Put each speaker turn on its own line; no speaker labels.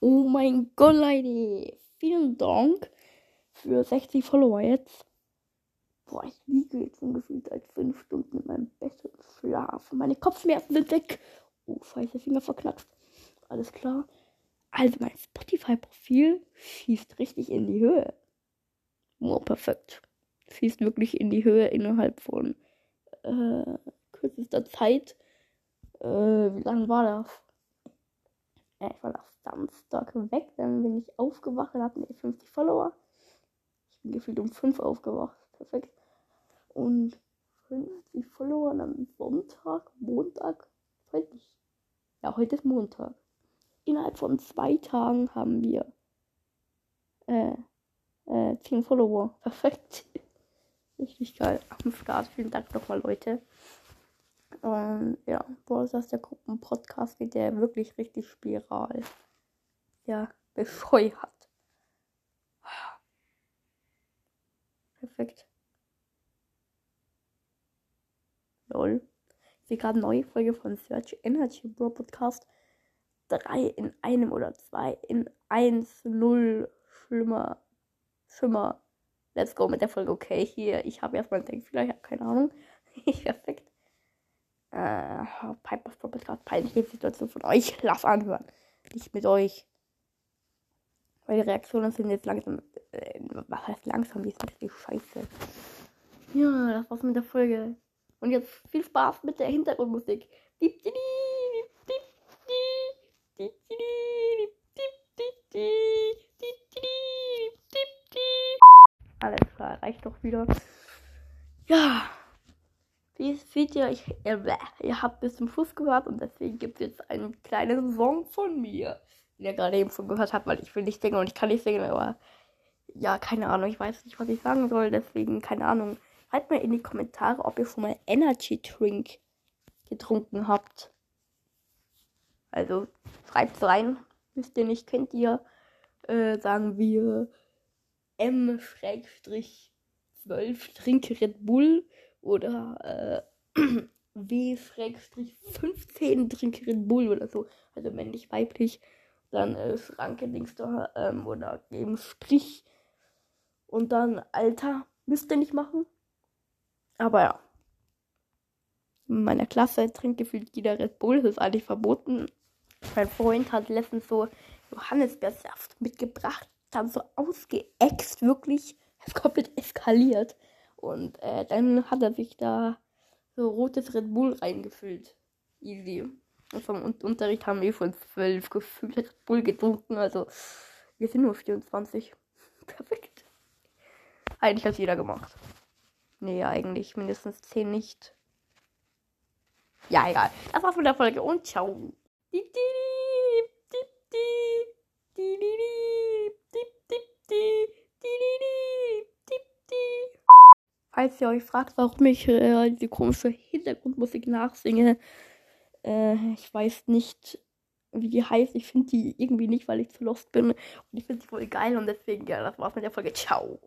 Oh mein Gott, Leute. Vielen Dank für 60 Follower jetzt. Boah, ich liege jetzt ungefähr seit 5 Stunden in meinem Bett und schlafe. Meine Kopfschmerzen sind weg. Oh, scheiße, Finger verknackst. Alles klar. Also mein Spotify-Profil schießt richtig in die Höhe. Oh, perfekt. Schießt wirklich in die Höhe innerhalb von äh, kürzester Zeit. Äh, wie lange war das? Äh, ich war nach Samstag weg, dann bin ich aufgewacht und hatten 50 Follower. Ich bin gefühlt um 5 aufgewacht. Perfekt. Und 50 Follower am Sonntag, Montag, heute. Ja, heute ist Montag. Innerhalb von zwei Tagen haben wir äh, äh, 10 Follower. Perfekt. Richtig geil. Am Start. Vielen Dank nochmal, Leute. Und ja, Brawl ist der Gruppenpodcast geht der wirklich richtig spiral. Ja, bescheuert. Perfekt. Lol. Ich sehe gerade neue Folge von Search Energy Bro Podcast. Drei in einem oder zwei in eins, null, schlimmer, schlimmer. Let's go mit der Folge. Okay, hier, ich habe erstmal einen Denkfehler, ich habe keine Ahnung. Perfekt. Äh, Piper's Podcast, peinliche Situation von euch. Lass anhören. Nicht mit euch. Weil die Reaktionen sind jetzt langsam. Äh, was heißt langsam? Die sind richtig scheiße. Ja, das war's mit der Folge. Und jetzt viel Spaß mit der Hintergrundmusik. Alles klar, reicht doch wieder. Ja. Wie seht ihr, ich, äh, ihr habt bis zum Schluss gehört und deswegen gibt es jetzt einen kleinen Song von mir, den ihr gerade eben schon gehört habt, weil ich will nicht singen und ich kann nicht singen, aber ja, keine Ahnung, ich weiß nicht, was ich sagen soll, deswegen, keine Ahnung. Schreibt mir in die Kommentare, ob ihr schon mal Energy Drink getrunken habt. Also schreibt rein. Wisst ihr nicht, kennt ihr, äh, sagen wir, M-12 Trinke Red Bull oder äh, W-15 Trinke Red Bull oder so. Also männlich, weiblich. Dann äh, Schranke, Dings da, ähm, oder eben Strich. Und dann Alter. Müsst ihr nicht machen. Aber ja. In meiner Klasse trinkt gefühlt jeder Red Bull. Das ist eigentlich verboten. Mein Freund hat letztens so Johannisbeersaft mitgebracht. Dann so ausgeäxt, wirklich. Das ist komplett eskaliert. Und äh, dann hat er sich da so rotes Red Bull reingefüllt. Easy. Und vom Unterricht haben wir von zwölf gefühlt Red Bull getrunken. Also wir sind nur 24. Perfekt. Eigentlich hat jeder gemacht. Nee, eigentlich mindestens 10 nicht. Ja, egal. Das war's mit der Folge und ciao. Falls ihr euch fragt, warum ich äh, diese komische Hintergrundmusik nachsinge, äh, ich weiß nicht, wie die heißt. Ich finde die irgendwie nicht, weil ich zu lost bin. Und ich finde sie voll geil und deswegen, ja, das war's mit der Folge. Ciao.